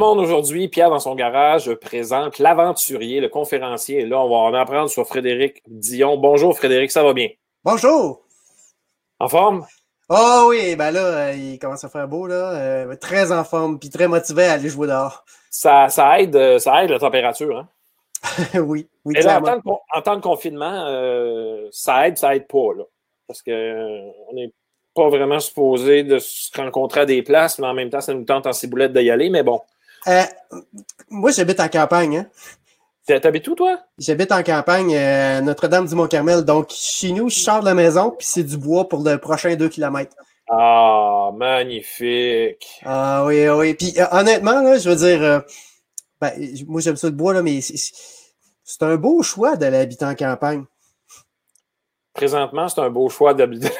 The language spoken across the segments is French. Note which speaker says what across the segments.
Speaker 1: monde aujourd'hui. Pierre, dans son garage, présente l'aventurier, le conférencier. Et là, on va en apprendre sur Frédéric Dion. Bonjour, Frédéric, ça va bien?
Speaker 2: Bonjour!
Speaker 1: En forme?
Speaker 2: Oh oui, ben là, euh, il commence à faire beau, là. Euh, très en forme, puis très motivé à aller jouer dehors.
Speaker 1: Ça, ça, aide, euh, ça aide la température, hein?
Speaker 2: oui, oui.
Speaker 1: Et là, en, temps de, en, temps de, confinement, ça aide, ça aide pas, là. Parce qu'on n'est pas vraiment supposé de se rencontrer à des places, mais en même temps, ça nous tente en ciboulette d'y aller, mais bon.
Speaker 2: Moi, j'habite en campagne, hein.
Speaker 1: T'habites où, toi?
Speaker 2: J'habite en campagne, euh, Notre-Dame-du-Mont-Carmel. Donc, chez nous, je sors de la maison, puis c'est du bois pour le prochain 2 km.
Speaker 1: Ah, magnifique.
Speaker 2: Ah oui, oui. Puis euh, honnêtement, là, je veux dire, euh, ben, moi j'aime ça le bois, là, mais c'est un beau choix d'aller habiter en campagne.
Speaker 1: Présentement, c'est un beau choix d'habiter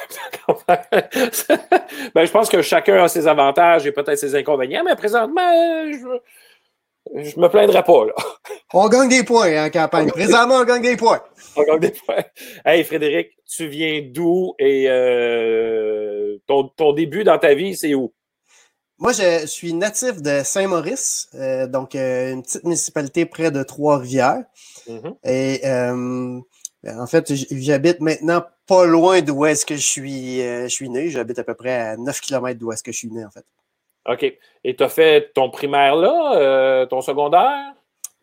Speaker 1: ben, je pense que chacun a ses avantages et peut-être ses inconvénients, mais présentement, je, je me plaindrai pas, là.
Speaker 2: On gagne des points hein, en campagne. Présentement, on gagne des points.
Speaker 1: On gagne des points. Hey, Frédéric, tu viens d'où et euh, ton, début dans ta vie, c'est où?
Speaker 2: Moi, je suis natif de Saint-Maurice, euh, donc euh, une petite municipalité près de Trois-Rivières. Mm-hmm. Et en fait, j'habite maintenant pas loin d'où est-ce que je suis, je suis né. J'habite à peu près à 9 km d'où est-ce que je suis né, en fait.
Speaker 1: OK. Et tu as fait ton primaire là, euh, ton secondaire?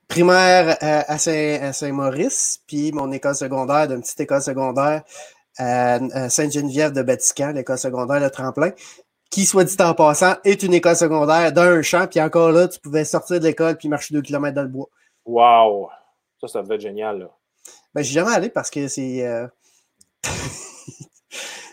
Speaker 2: Primaire euh, à Saint-Maurice, puis mon école secondaire, d'une petite école secondaire à Sainte-Geneviève de Vatican, l'école secondaire de Tremplin, qui, soit dit en passant, est une école secondaire d'un champ, puis encore là, tu pouvais sortir de l'école puis marcher deux kilomètres dans le bois.
Speaker 1: Wow! Ça, ça devait être génial, là.
Speaker 2: Ben, j'ai jamais allé parce que c'est. Euh,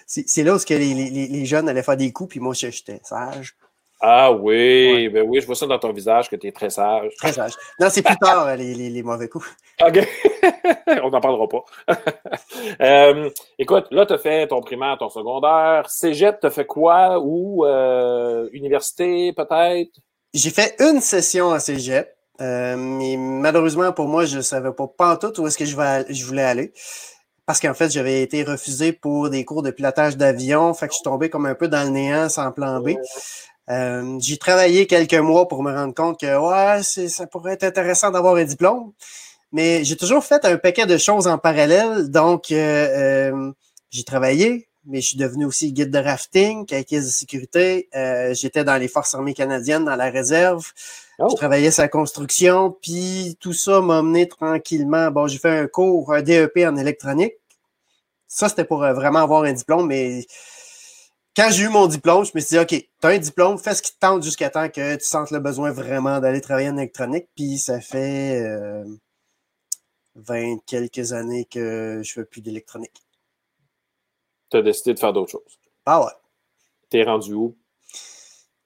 Speaker 2: c'est là où que les, les, les, jeunes allaient faire des coups, puis moi, j'étais sage.
Speaker 1: Ah oui, ben oui, je vois ça dans ton visage que tu es très sage.
Speaker 2: Très sage. Non, c'est plus tard, les, les, les, mauvais coups.
Speaker 1: OK. On n'en parlera pas. euh, écoute, là, tu as fait ton primaire, ton secondaire. Cégep, tu as fait quoi? Ou euh, université, peut-être?
Speaker 2: J'ai fait une session à Cégep. Euh, mais malheureusement, pour moi, je ne savais pas, tout où est-ce que je, je voulais aller. Parce qu'en fait, j'avais été refusé pour des cours de pilotage d'avion. Fait que je suis tombé comme un peu dans le néant sans plan B. Euh, j'ai travaillé quelques mois pour me rendre compte que ouais, ça pourrait être intéressant d'avoir un diplôme. Mais j'ai toujours fait un paquet de choses en parallèle. Donc, euh, euh, j'ai travaillé, mais je suis devenu aussi guide de rafting, caisse de sécurité. J'étais dans les Forces armées canadiennes, dans la réserve. Oh. Je travaillais sa construction, puis tout ça m'a mené tranquillement. Bon, j'ai fait un cours, un DEP en électronique. Ça, c'était pour vraiment avoir un diplôme, mais quand j'ai eu mon diplôme, je me suis dit, OK, tu as un diplôme, fais ce qui te tente jusqu'à temps que tu sentes le besoin vraiment d'aller travailler en électronique. Puis ça fait euh, 20 quelques années que je fais plus d'électronique.
Speaker 1: Tu as décidé de faire d'autres choses.
Speaker 2: Ah ouais.
Speaker 1: T'es rendu où?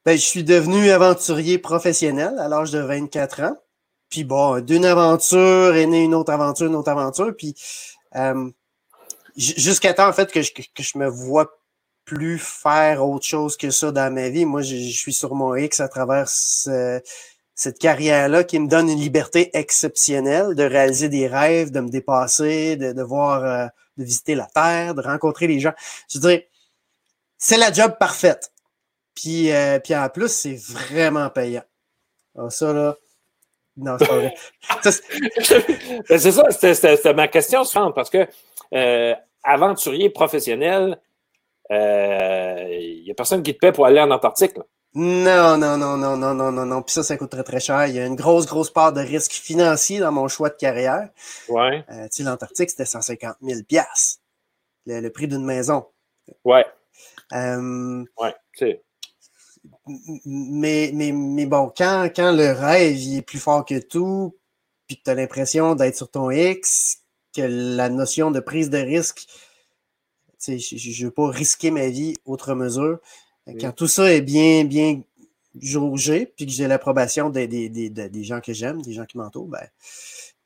Speaker 2: Ben, je suis devenu aventurier professionnel à l'âge de 24 ans. Puis bon, d'une aventure est née une autre aventure, une autre aventure. Puis euh, jusqu'à temps, en fait, que je, que je me vois plus faire autre chose que ça dans ma vie. Moi, je, suis sur mon X à travers cette carrière-là qui me donne une liberté exceptionnelle de réaliser des rêves, de me dépasser, de, voir, euh, de visiter la Terre, de rencontrer les gens. Je veux dire, c'est la job parfaite. Puis, euh, puis en plus, c'est vraiment payant. Alors ça, là, non, c'est pas vrai.
Speaker 1: C'est ça, c'était ma question suivante, parce que euh, aventurier professionnel, il euh, n'y a personne qui te paie pour aller en Antarctique.
Speaker 2: Non, non, non, non, non, non, non, non. Puis ça, ça coûte très, très cher. Il y a une grosse, grosse part de risque financier dans mon choix de carrière.
Speaker 1: Ouais.
Speaker 2: Euh, tu sais, l'Antarctique, c'était 150 000 le, le prix d'une maison.
Speaker 1: Ouais.
Speaker 2: Euh,
Speaker 1: ouais, c'est.
Speaker 2: Mais, mais, mais bon, quand, quand le rêve il est plus fort que tout, puis que tu as l'impression d'être sur ton X, que la notion de prise de risque je ne veux pas risquer ma vie outre mesure. Quand tout ça est bien, bien jaugé, puis que j'ai l'approbation des, des, gens que j'aime, des gens qui m'entourent, ben,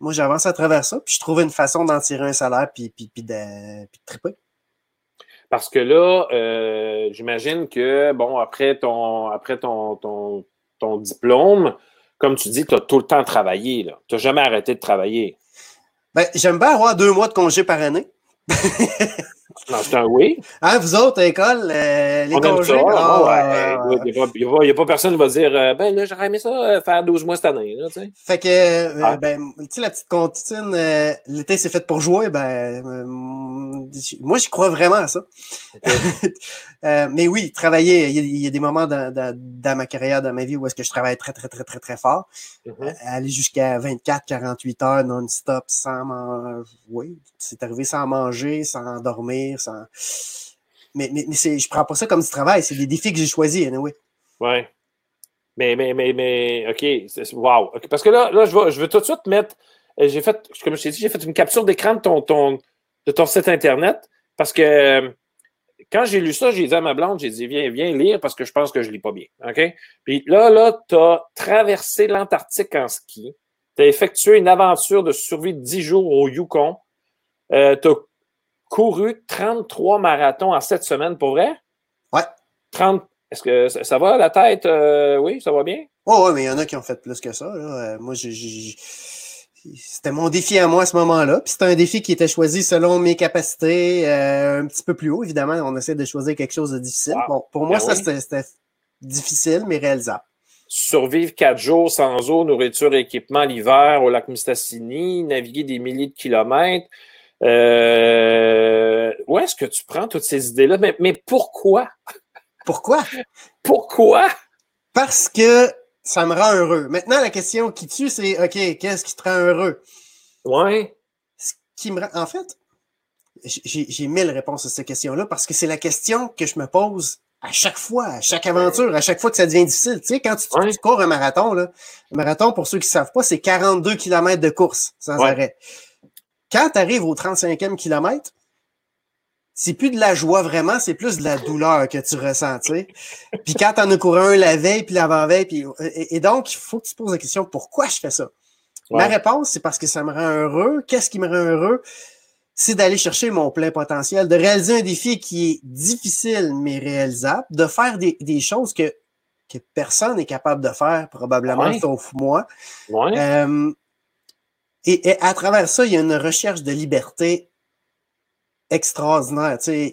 Speaker 2: moi, j'avance à travers ça, puis je trouve une façon d'en tirer un salaire, puis, puis, puis, de, puis triper.
Speaker 1: Parce que là, euh, j'imagine que, bon, après ton, après ton, ton, ton diplôme, comme tu dis, tu as tout le temps travaillé. Tu n'as jamais arrêté de travailler.
Speaker 2: Ben, j'aime bien avoir deux mois de congé par année.
Speaker 1: C'est un oui.
Speaker 2: Hein, vous autres, école, euh, les
Speaker 1: On aime
Speaker 2: congés?
Speaker 1: ça.
Speaker 2: ah,
Speaker 1: ouais. Il n'y a, pas personne qui va dire euh, Ben là, j'aurais aimé ça euh, faire 12 mois cette année. Là.
Speaker 2: Fait que, euh,
Speaker 1: Ah.
Speaker 2: ben, tu sais, la petite comptine, euh, l'été c'est fait pour jouer, ben, moi j'y crois vraiment à ça. Mais oui, travailler, il y, a, il y a des moments dans, dans- dans ma carrière, dans ma vie où est-ce que je travaille très, très, très, très, très fort.
Speaker 1: Mhm.
Speaker 2: Euh, aller jusqu'à 24, 48 heures non-stop sans manger. Oui, c'est arrivé sans manger, sans dormir, Mais, mais, mais je prends pas ça comme du travail, c'est des défis que j'ai choisis, anyway.
Speaker 1: Ouais. Mais, mais, mais, mais, OK. Wow. Parce que là, là je, vais, veux tout de suite mettre. euh, J'ai fait, comme je t'ai dit, j'ai fait une capture d'écran de ton, ton, de ton site Internet parce que euh, quand j'ai lu ça, j'ai dit à ma blonde, j'ai dit, viens, viens lire parce que je pense que je lis pas bien. OK? Puis là, là, tu as traversé l'Antarctique en ski. Tu as effectué une aventure de survie de 10 jours au Yukon. Euh, tu as couru 33 marathons en 7 semaines, pour vrai?
Speaker 2: Ouais.
Speaker 1: 30, est-ce que ça, va la tête? Euh, oui, ça va bien?
Speaker 2: Oh, ouais, mais il y en a qui ont fait plus que ça. Là. Euh, moi, j'ai- c'était mon défi à moi à ce moment-là. Puis c'était un défi qui était choisi selon mes capacités, euh, un petit peu plus haut, évidemment. On essaie de choisir quelque chose de difficile.
Speaker 1: Wow.
Speaker 2: Bon, pour moi,
Speaker 1: Ben
Speaker 2: ça,
Speaker 1: oui.
Speaker 2: c'était- c'était difficile, mais réalisable.
Speaker 1: Survivre quatre jours sans eau, nourriture et équipement l'hiver au lac Mistassini, naviguer des milliers de kilomètres. Euh, où est-ce que tu prends toutes ces idées-là? Mais, mais pourquoi?
Speaker 2: Pourquoi?
Speaker 1: Pourquoi?
Speaker 2: Parce que ça me rend heureux. Maintenant, la question qui tue, c'est OK, qu'est-ce qui te rend heureux?
Speaker 1: Ouais.
Speaker 2: Ce qui me rend. En fait, j'ai mille réponses à cette question-là parce que c'est la question que je me pose à chaque fois, à chaque aventure, à chaque fois que ça devient difficile. Tu sais, quand tu,
Speaker 1: Ouais.
Speaker 2: tu cours un marathon, là, un marathon, pour ceux qui ne savent pas, c'est 42 km de course sans
Speaker 1: Ouais.
Speaker 2: arrêt. Quand tu arrives au 35e kilomètre, c'est plus de la joie vraiment, c'est plus de la douleur que tu ressens, tu sais. Puis quand t'en as couru un la veille, puis l'avant-veille, puis... Et, et donc, il faut que tu te poses la question, pourquoi je fais ça? Ma réponse, c'est parce que ça me rend heureux. Qu'est-ce qui me rend heureux? C'est d'aller chercher mon plein potentiel, de réaliser un défi qui est difficile mais réalisable, de faire des, des choses que, que personne n'est capable de faire, probablement,
Speaker 1: Ouais.
Speaker 2: sauf moi.
Speaker 1: Ouais.
Speaker 2: Euh, et, à travers ça, il y a une recherche de liberté extraordinaire. Tu sais,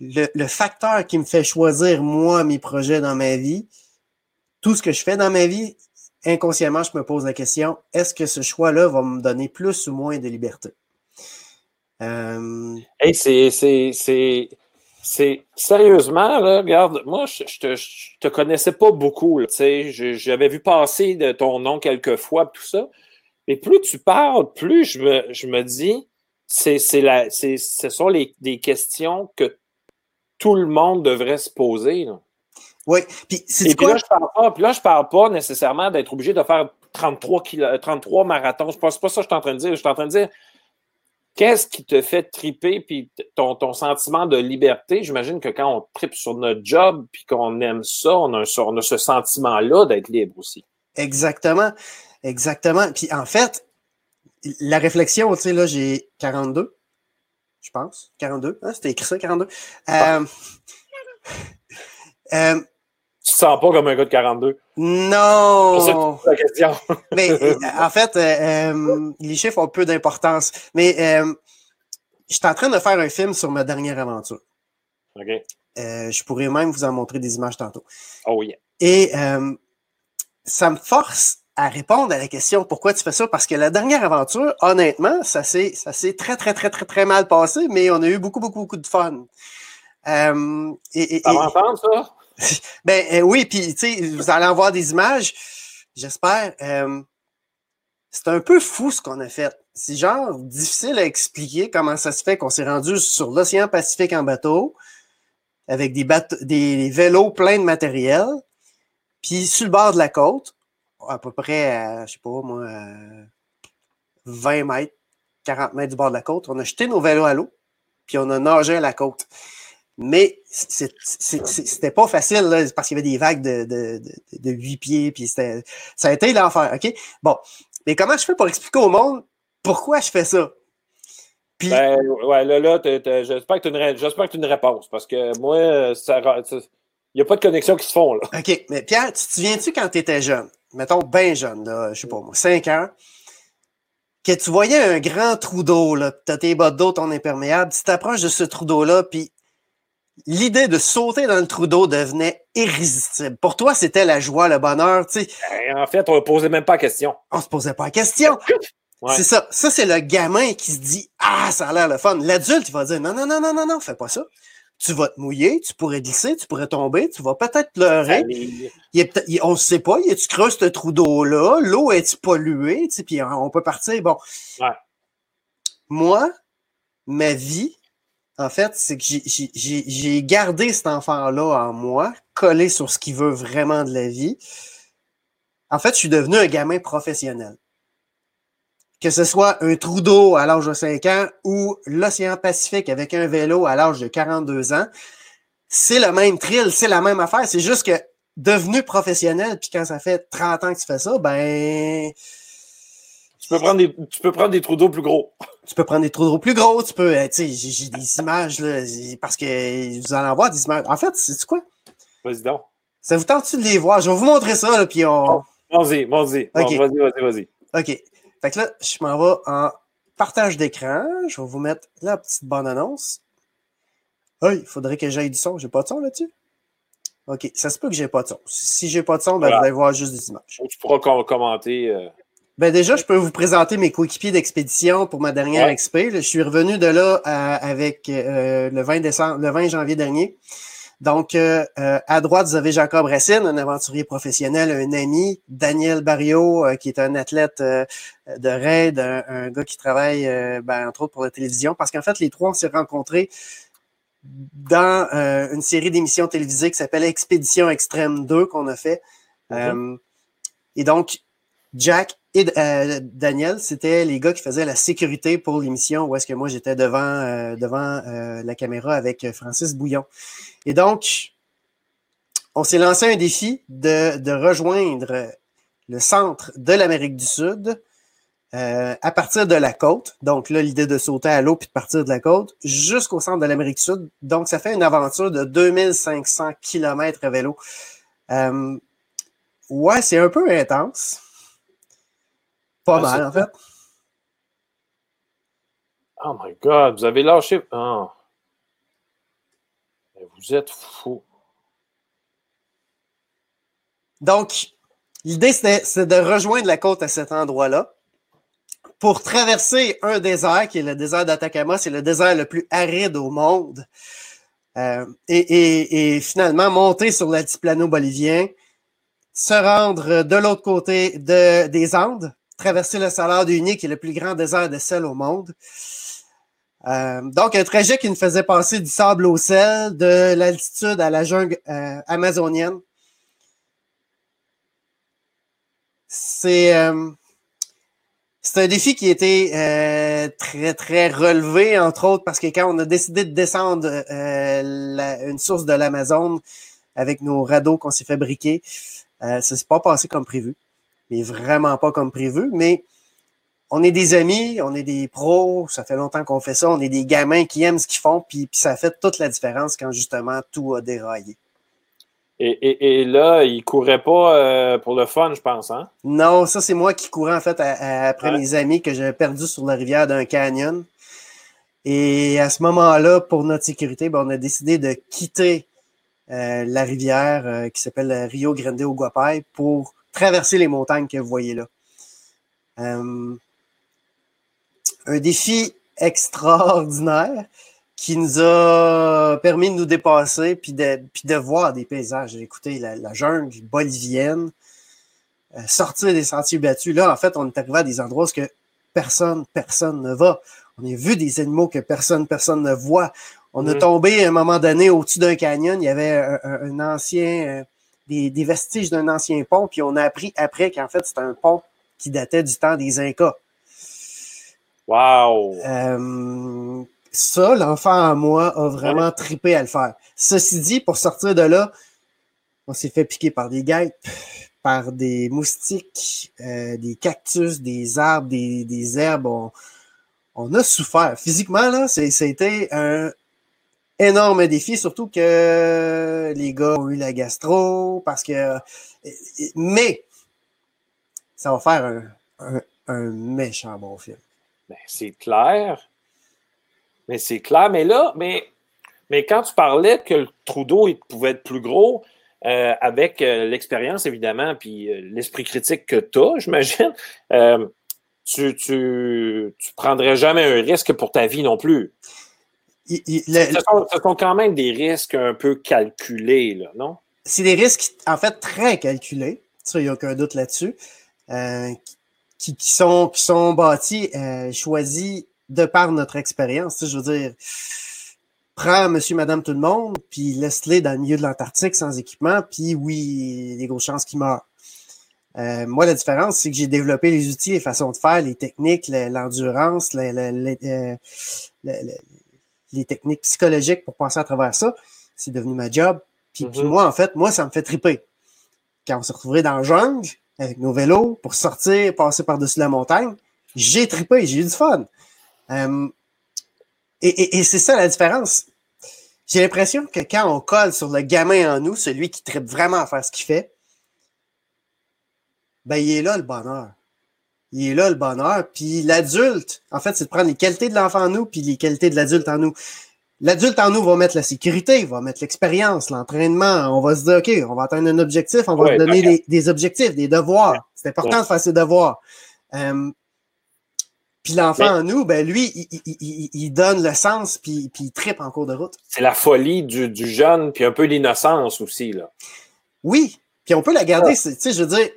Speaker 2: le, facteur qui me fait choisir, moi, mes projets dans ma vie, tout ce que je fais dans ma vie, inconsciemment, je me pose la question, est-ce que ce choix-là va me donner plus ou moins de liberté? Euh,
Speaker 1: c'est, sérieusement, là, regarde, moi, je, je te, te connaissais pas beaucoup, j'avais vu passer de ton nom quelques fois, tout ça, mais plus tu parles, plus je me, je me dis, c'est, c'est la, c'est, ce sont les, des questions que tout le monde devrait se poser, là.
Speaker 2: oui, puis c'est
Speaker 1: Et puis là, je parle pas, puis là, je parle pas nécessairement d'être obligé de faire 33, kilo- 33 marathons. C'est pas, c'est pas ça que je suis en train de dire. Je suis en train de dire qu'est-ce qui te fait triper, puis ton, ton sentiment de liberté? J'imagine que quand on tripe sur notre job, puis qu'on aime ça, on a, un- on a ce sentiment-là d'être libre aussi.
Speaker 2: Exactement. Exactement. Puis en fait, la réflexion, tu sais, là, j'ai 42, je pense. 42, hein, c'était écrit ça, 42. Euh, euh,
Speaker 1: Tu te sens pas comme un gars de 42.
Speaker 2: non!
Speaker 1: C'est la question.
Speaker 2: Mais euh, en fait, euh, les chiffres ont peu d'importance. Mais je suis en train de faire un film sur ma dernière aventure.
Speaker 1: OK.
Speaker 2: Je pourrais même vous en montrer des images tantôt.
Speaker 1: Oh yeah.
Speaker 2: Et ça me force à répondre à la question pourquoi tu fais ça? Parce que la dernière aventure, honnêtement, ça s'est ça s'est très, très, très, très, très mal passé, mais on a eu beaucoup, beaucoup, beaucoup de fun. Euh, et, et-
Speaker 1: Ça va entendre, ça?
Speaker 2: ben euh, oui, puis tu sais, vous allez en voir des images, j'espère. Euh, c'est un peu fou ce qu'on a fait. C'est genre difficile à expliquer comment ça se fait qu'on s'est rendu sur l'océan Pacifique en bateau, avec des, bateaux, des vélos pleins de matériel, puis sur le bord de la côte, à peu près, à, je sais pas moi, à 20 mètres, 40 mètres du bord de la côte, on a jeté nos vélos à l'eau, puis on a nagé à la côte. Mais c'était pas facile, là, parce qu'il y avait des vagues de, de, de, de 8 pieds, puis ça a été l'enfer, OK? Bon, mais comment je fais pour expliquer au monde pourquoi je fais ça? Puis,
Speaker 1: Ben, ouais, là, là, j'espère que tu as une réponse, parce que moi, ça, il n'y a pas de connexion qui se font, là.
Speaker 2: OK, mais Pierre, tu te souviens-tu quand tu étais jeune? Mettons bien jeune, là, je sais pas moi, 5 ans. que tu voyais un grand trou d'eau, là, tu as tes bottes d'eau, ton imperméable, tu t'approches de ce trou d'eau-là, puis l'idée de sauter dans le trou d'eau devenait irrésistible. Pour toi, c'était la joie, le bonheur, tu sais.
Speaker 1: Ben, en fait, on ne posait même pas la question.
Speaker 2: On se posait pas la question. C'est ça. Ça, c'est le gamin qui se dit Ah, ça a l'air le fun. L'adulte, il va dire Non, non, non, non, non, non, fais pas ça. Tu vas te mouiller, tu pourrais glisser, tu pourrais tomber, tu vas peut-être pleurer. on ne sait pas, tu creuses ce trou d'eau-là, l'eau est polluée, tu sais, puis on peut partir. Bon. Moi, ma vie, en fait, c'est que j'ai gardé cet enfant-là en moi, collé sur ce qu'il veut vraiment de la vie. En fait, je suis devenu un gamin professionnel que ce soit un trou d'eau à l'âge de 5 ans ou l'océan Pacifique avec un vélo à l'âge de 42 ans, c'est le même thrill, c'est la même affaire. C'est juste que devenu professionnel, puis quand ça fait 30 ans que tu fais ça, ben.
Speaker 1: Tu peux prendre des, tu peux prendre des trous d'eau plus gros.
Speaker 2: Tu peux prendre des trous d'eau plus gros, tu peux, tu sais, j'ai des images, là, parce que vous allez en voir des images. En fait, c'est quoi?
Speaker 1: Vas-y donc.
Speaker 2: Ça vous tente-tu de les voir? Je vais vous montrer ça, là, puis on.
Speaker 1: Vas-y, vas-y. vas-y, vas-y, vas-y.
Speaker 2: OK. Fait que là, je m'en vais en partage d'écran. Je vais vous mettre la petite bande-annonce. Ah, il faudrait que j'aille du son. J'ai pas de son là-dessus? OK. Ça se peut que j'ai pas de son. Si j'ai pas de son, ben, vous allez voir juste des images.
Speaker 1: Tu pourras commenter. Euh,
Speaker 2: ben déjà, je peux vous présenter mes coéquipiers d'expédition pour ma dernière ouais. Je suis revenu de là avec euh, le 20 décembre, le 20 janvier dernier. Donc, euh, euh, à droite, vous avez Jacob Racine, un aventurier professionnel, un ami. Daniel Barrio, euh, qui est un athlète de raid, un, gars qui travaille, ben, entre autres, pour la télévision. Parce qu'en fait, les trois, on s'est rencontrés dans une série d'émissions télévisées qui s'appelle Expédition Extrême 2 qu'on a fait. et donc, Jack et Daniel, c'était les gars qui faisaient la sécurité pour l'émission où est-ce que moi j'étais devant, devant la caméra avec Francis Bouillon. Et donc, on s'est lancé un défi de, rejoindre le centre de l'Amérique du Sud euh, à partir de la côte. Donc là, l'idée de sauter à l'eau puis de partir de la côte jusqu'au centre de l'Amérique du Sud. Donc, ça fait une aventure de 2500 km à vélo. Euh, ouais, c'est un peu intense. Pas mal, en fait.
Speaker 1: Oh my God, vous avez lâché. Oh. Vous êtes fou.
Speaker 2: Donc, l'idée, c'est de rejoindre la côte à cet endroit-là pour traverser un désert qui est le désert d'Atacama. C'est le désert le plus aride au monde. Euh, et, finalement, monter sur l'altiplano bolivien, se rendre de l'autre côté des Andes, traverser le Salar d'Uni, qui est le plus grand désert de sel au monde. Euh, donc, un trajet qui nous faisait passer du sable au sel, de l'altitude à la jungle euh, amazonienne. C'est euh, un défi qui était très, très relevé, entre autres, parce que quand on a décidé de descendre une source de l'Amazon avec nos radeaux qu'on s'est fabriqués, ça ne s'est pas passé comme prévu. Mais vraiment pas comme prévu. Mais on est des amis, on est des pros, ça fait longtemps qu'on fait ça, on est des gamins qui aiment ce qu'ils font, puis, ça fait toute la différence quand justement tout a déraillé.
Speaker 1: Et, là, il ne courait pas euh, pour le fun, je pense, hein?
Speaker 2: Non, ça, c'est moi qui courais en fait après mes amis que j'avais perdus sur la rivière d'un canyon. Et à ce moment-là, pour notre sécurité, ben, on a décidé de quitter euh, la rivière euh, qui s'appelle Rio Grande au Guapay pour traverser les montagnes que vous voyez là un défi extraordinaire qui nous a permis de nous dépasser puis de, puis de voir des paysages. Écoutez, la, la jungle bolivienne, euh, sortir des sentiers battus. Là, en fait, on est arrivé à des endroits où que personne, personne ne va. On a vu des animaux que personne, personne ne voit. On a mm. tombé à un moment donné au-dessus d'un canyon. Il y avait un, ancien, euh, des, des, vestiges d'un ancien pont. Puis on a appris après qu'en fait, c'était un pont qui datait du temps des Incas.
Speaker 1: Wow!
Speaker 2: Euh, ça, l'enfant en moi a vraiment tripé à le faire. Ceci dit, pour sortir de là, on s'est fait piquer par des guêpes, par des moustiques, euh, des cactus, des arbres, des, herbes. On, a souffert. Physiquement, là, c'était un énorme défi, surtout que les gars ont eu la gastro, parce que. Mais ça va faire un, méchant bon film.
Speaker 1: Ben, c'est clair. Mais c'est clair. Mais là, mais, mais quand tu parlais que le Trudeau il pouvait être plus gros, euh, avec euh, l'expérience, évidemment, puis euh, l'esprit critique que tu as, j'imagine, tu, tu, tu prendrais jamais un risque pour ta vie non plus. Ce, sont, quand même des risques un peu calculés, là, non?
Speaker 2: C'est des risques, en fait, très calculés. Ça, il n'y a aucun doute là-dessus. qui, qui, sont, qui sont bâtis, choisis de par notre expérience. Je veux dire, prends monsieur, madame, tout le monde, puis laisse-les dans le milieu de l'Antarctique sans équipement, puis oui, il y a des grosses chances qu'ils meurent. Euh, moi, la différence, c'est que j'ai développé les outils, les façons de faire, les techniques, l'endurance, euh, les techniques psychologiques pour passer à travers ça. C'est devenu ma job. Puis, mm-hmm. moi, en fait, moi, ça me fait triper. Quand on se retrouverait dans le jungle avec nos vélos pour sortir, passer par-dessus la montagne, j'ai trippé, j'ai eu du fun. Euh, et, c'est ça la différence. J'ai l'impression que quand on colle sur le gamin en nous, celui qui tripe vraiment à faire ce qu'il fait, ben, il est là le bonheur. Il est là le bonheur. Puis l'adulte, en fait, c'est de prendre les qualités de l'enfant en nous, puis les qualités de l'adulte en nous. L'adulte en nous va mettre la sécurité, va mettre l'expérience, l'entraînement. On va se dire, OK, on va atteindre un objectif, on va donner des, objectifs, des devoirs. C'est important de faire ses devoirs. Euh, puis l'enfant en nous, ben lui, il, donne le sens, puis, puis il tripe en cours de route.
Speaker 1: C'est la folie du, jeune, puis un peu l'innocence aussi. Là.
Speaker 2: Oui, puis on peut la garder. Tu sais, je veux dire,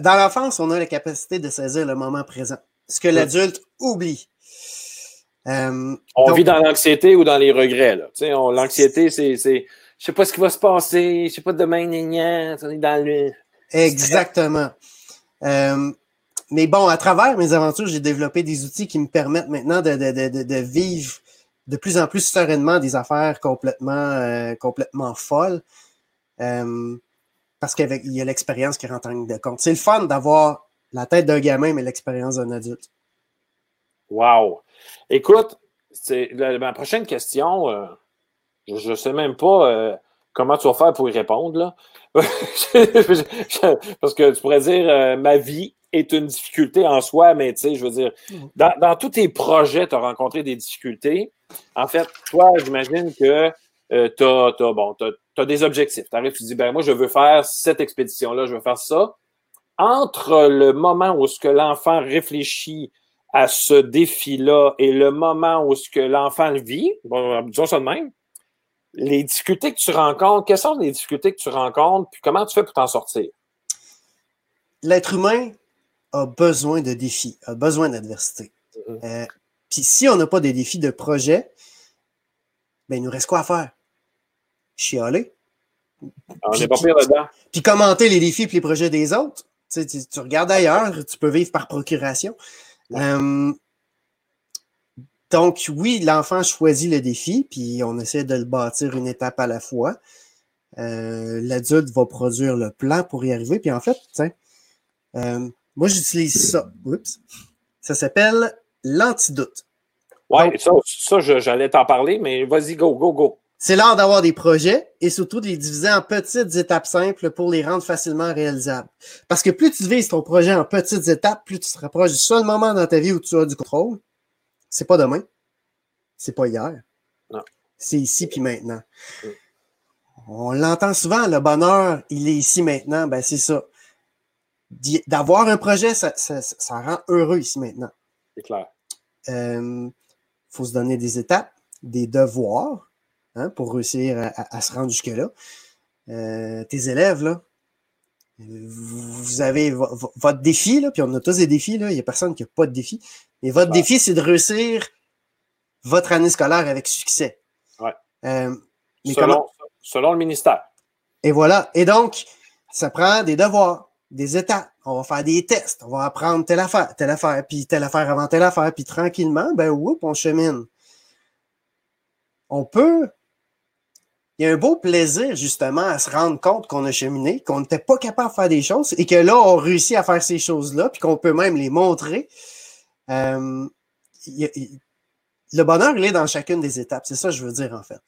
Speaker 2: dans l'enfance, on a la capacité de saisir le moment présent. Ce que l'adulte oublie.
Speaker 1: Euh, on vit dans l'anxiété ou dans les regrets. L'anxiété, c'est, je sais pas ce qui va se passer, je sais pas demain, gna, on est dans le.
Speaker 2: Exactement. Euh, mais bon, à travers mes aventures, j'ai développé des outils qui me permettent maintenant de, de, de, vivre de plus en plus sereinement des affaires complètement, euh, complètement folles. Euh, parce qu'il y a l'expérience qui rentre en ligne de compte. C'est le fun d'avoir la tête d'un gamin, mais l'expérience d'un adulte.
Speaker 1: Wow! Écoute, c'est ma prochaine question, euh, je ne sais même pas comment tu vas faire pour y répondre. Là. Parce que tu pourrais dire ma vie est une difficulté en soi, mais tu sais, je veux dire, mm. dans, tous tes projets, tu as rencontré des difficultés. En fait, toi, j'imagine que euh, tu as, bon, des objectifs. Tu arrives, tu dis, ben moi, je veux faire cette expédition-là, je veux faire ça. Entre le moment où ce que l'enfant réfléchit à ce défi-là et le moment où ce que l'enfant le vit, bon, disons ça de même, les difficultés que tu rencontres, quelles sont les difficultés que tu rencontres, puis comment tu fais pour t'en sortir?
Speaker 2: L'être humain a besoin de défis, a besoin d'adversité. Mm-hmm. Euh, puis si on n'a pas des défis de projet, ben il nous reste quoi à faire? Chialer.
Speaker 1: Ah, on n'est pas pire là-dedans.
Speaker 2: Puis commenter les défis et les projets des autres. Tu, tu, regardes ailleurs, tu peux vivre par procuration. Euh, donc, oui, l'enfant choisit le défi, puis on essaie de le bâtir une étape à la fois. Euh, l'adulte va produire le plan pour y arriver. Puis en fait, tiens, moi, j'utilise ça. Oups. Ça s'appelle l'antidote.
Speaker 1: Oui, ça, ça j'allais t'en parler, mais vas-y, go, go, go.
Speaker 2: C'est l'art d'avoir des projets et surtout de les diviser en petites étapes simples pour les rendre facilement réalisables. Parce que plus tu divises ton projet en petites étapes, plus tu te rapproches du seul moment dans ta vie où tu as du contrôle. C'est pas demain. C'est pas hier. C'est ici puis maintenant. On l'entend souvent, le bonheur, il est ici maintenant. Ben, c'est ça d'avoir un projet, ça, rend heureux ici maintenant.
Speaker 1: C'est clair.
Speaker 2: Il euh, faut se donner des étapes, des devoirs hein, pour réussir à, se rendre jusque-là. Euh, tes élèves, là, vous avez votre défi, là, puis on a tous des défis, là, il n'y a personne qui n'a pas de défi. Mais votre défi, c'est de réussir votre année scolaire avec succès.
Speaker 1: Ouais. Euh, selon, selon le ministère.
Speaker 2: Et voilà. Et donc, ça prend des devoirs des étapes. On va faire des tests. On va apprendre telle affaire, telle affaire, puis telle affaire avant telle affaire, puis tranquillement, ben whoop, on chemine. On peut. Il y a un beau plaisir, justement, à se rendre compte qu'on a cheminé, qu'on n'était pas capable de faire des choses et que là, on réussit à faire ces choses-là, puis qu'on peut même les montrer. Euh, le bonheur, il est dans chacune des étapes. C'est ça que je veux dire, en fait.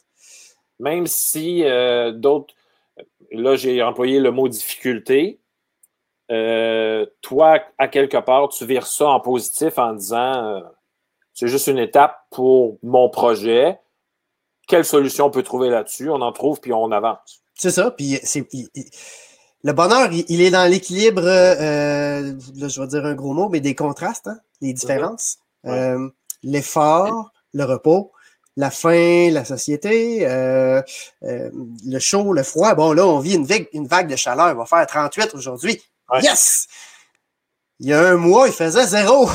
Speaker 1: Même si euh, d'autres. Là, j'ai employé le mot difficulté euh, toi, à quelque part, tu vires ça en positif en disant c'est juste une étape pour mon projet. Quelle solution on peut trouver là-dessus? On en trouve, puis on avance.
Speaker 2: C'est ça. Puis c'est, le bonheur, il, est dans l'équilibre, euh, là, je vais dire un gros mot, mais des contrastes, hein, les différences. l'effort, le repos, la faim, la société, le chaud, le froid. Bon, là, on vit une vague, une vague de chaleur. On va faire 38 aujourd'hui. Yes! Il y a un mois, il faisait zéro.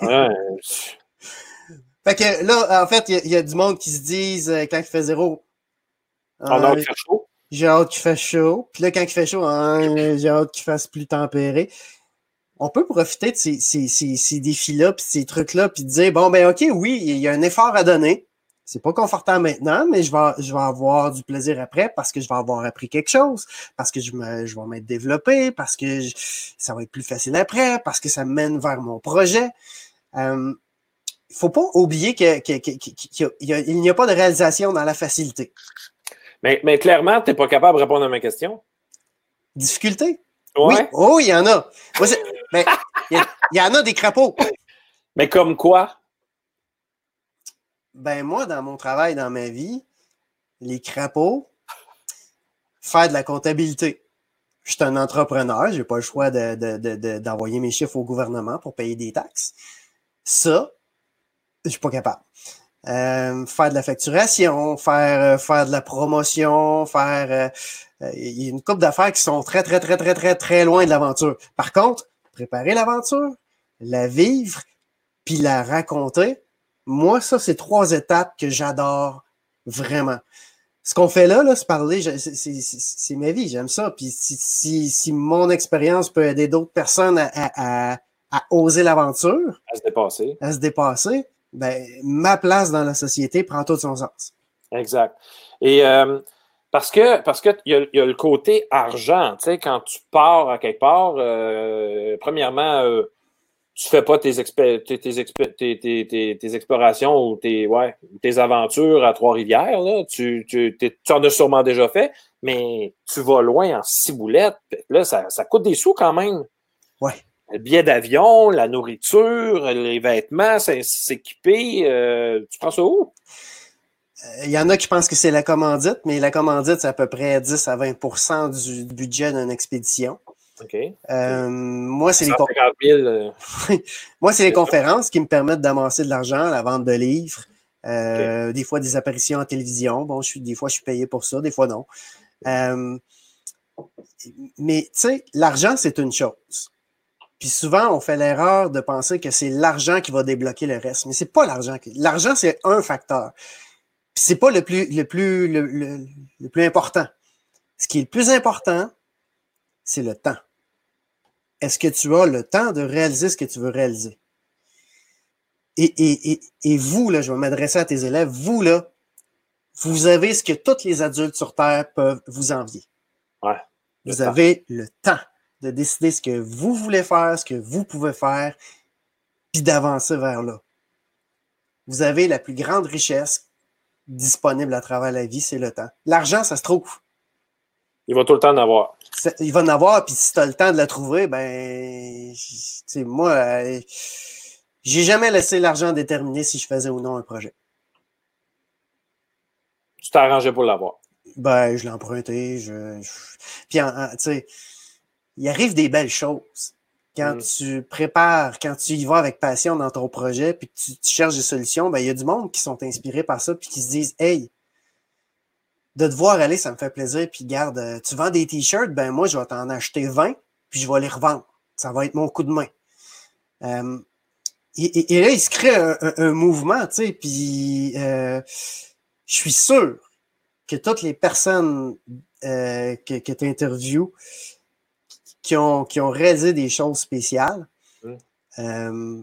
Speaker 2: fait que là, en fait, il y, a, du monde qui se disent euh, quand il fait zéro.
Speaker 1: On a hâte qu'il chaud.
Speaker 2: J'ai hâte qu'il fasse chaud. Puis là, quand il fait chaud, hein, j'ai hâte qu'il fasse plus tempéré. On peut profiter de ces, ces, ces, ces défis-là, puis ces trucs-là, puis dire bon, ben, OK, oui, il y a un effort à donner. C'est pas confortable maintenant, mais je vais, je vais avoir du plaisir après parce que je vais avoir appris quelque chose, parce que je, me, je vais m'être développé, parce que ça va être plus facile après, parce que ça mène vers mon projet. Euh, faut pas oublier qu'il n'y a, pas de réalisation dans la facilité.
Speaker 1: Mais, mais clairement, tu n'es pas capable de répondre à ma question.
Speaker 2: Difficulté? Oui. Oh, il y en a. mais il y, y en a des crapauds.
Speaker 1: Mais comme quoi?
Speaker 2: Ben moi, dans mon travail, dans ma vie, les crapauds, faire de la comptabilité. Je suis un entrepreneur, je n'ai pas le choix d'envoyer mes chiffres au gouvernement pour payer des taxes. Ça, je suis pas capable. Euh, faire de la facturation, faire, euh, faire de la promotion, faire. Euh, il y a une couple d'affaires qui sont très, très, très, très, très, très loin de l'aventure. Par contre, préparer l'aventure, la vivre, puis la raconter, moi, ça, c'est trois étapes que j'adore vraiment. Ce qu'on fait là, là, se parler, c'est ma vie, j'aime ça. Puis si, si, mon expérience peut aider d'autres personnes à, à, à, oser l'aventure,
Speaker 1: à se dépasser,
Speaker 2: à se dépasser, ben, ma place dans la société prend tout son sens.
Speaker 1: Exact. Et euh, parce que parce que il y, a le côté argent, tu sais, quand tu pars à quelque part, euh, premièrement, euh, tu fais pas tes, tes, tes, explorations ou tes, ouais, tes aventures à Trois-Rivières. Tu, tu, tu, en as sûrement déjà fait, mais tu vas loin en ciboulettes. Là, ça, ça coûte des sous quand même.
Speaker 2: Ouais.
Speaker 1: Le billet d'avion, la nourriture, les vêtements, s'équiper. Euh, tu prends ça où?
Speaker 2: Il y en a qui pensent que c'est la commandite, mais la commandite, c'est à peu près 10 à 20% du budget d'une expédition. Euh, moi, c'est les,
Speaker 1: euh.
Speaker 2: moi, c'est les conférences qui me permettent d'amasser de l'argent, la vente de livres, euh, des fois des apparitions en télévision. Bon, je suis, des fois, je suis payé pour ça, des fois non. mais tu sais, l'argent, c'est une chose. Puis souvent, on fait l'erreur de penser que c'est l'argent qui va débloquer le reste. Mais c'est pas l'argent. L'argent, c'est un facteur. Puis c'est pas le plus, le plus, le plus important. Ce qui est le plus important, c'est le temps. Est-ce que tu as le temps de réaliser ce que tu veux réaliser? Et, et, vous, là, je vais m'adresser à tes élèves, vous, là, vous avez ce que tous les adultes sur Terre peuvent vous envier.
Speaker 1: Ouais,
Speaker 2: vous avez le temps de décider ce que vous voulez faire, ce que vous pouvez faire, puis d'avancer vers là. Vous avez la plus grande richesse disponible à travers la vie, c'est le temps. L'argent, ça se trouve.
Speaker 1: Il va tout le temps en avoir.
Speaker 2: Il va en avoir, puis si tu as le temps de la trouver, ben, moi, euh, j'ai jamais laissé l'argent déterminer si je faisais ou non un projet.
Speaker 1: Tu t'es arrangé pour l'avoir.
Speaker 2: Ben, je l'ai emprunté. Je, Puis, tu sais, il arrive des belles choses. Quand mm. tu prépares, quand tu y vas avec passion dans ton projet, puis que tu, tu cherches des solutions, ben, il y a du monde qui sont inspirés par ça, puis qui se disent Hey, de te voir aller, ça me fait plaisir. Puis garde, euh, tu vends des t-shirts, ben moi, je vais t'en acheter 20, puis je vais les revendre. Ça va être mon coup de main. Euh, et, là, il se crée un, mouvement, tu sais, puis euh, je suis sûr que toutes les personnes que, que tu interviews qui ont, qui ont réalisé des choses spéciales, mmh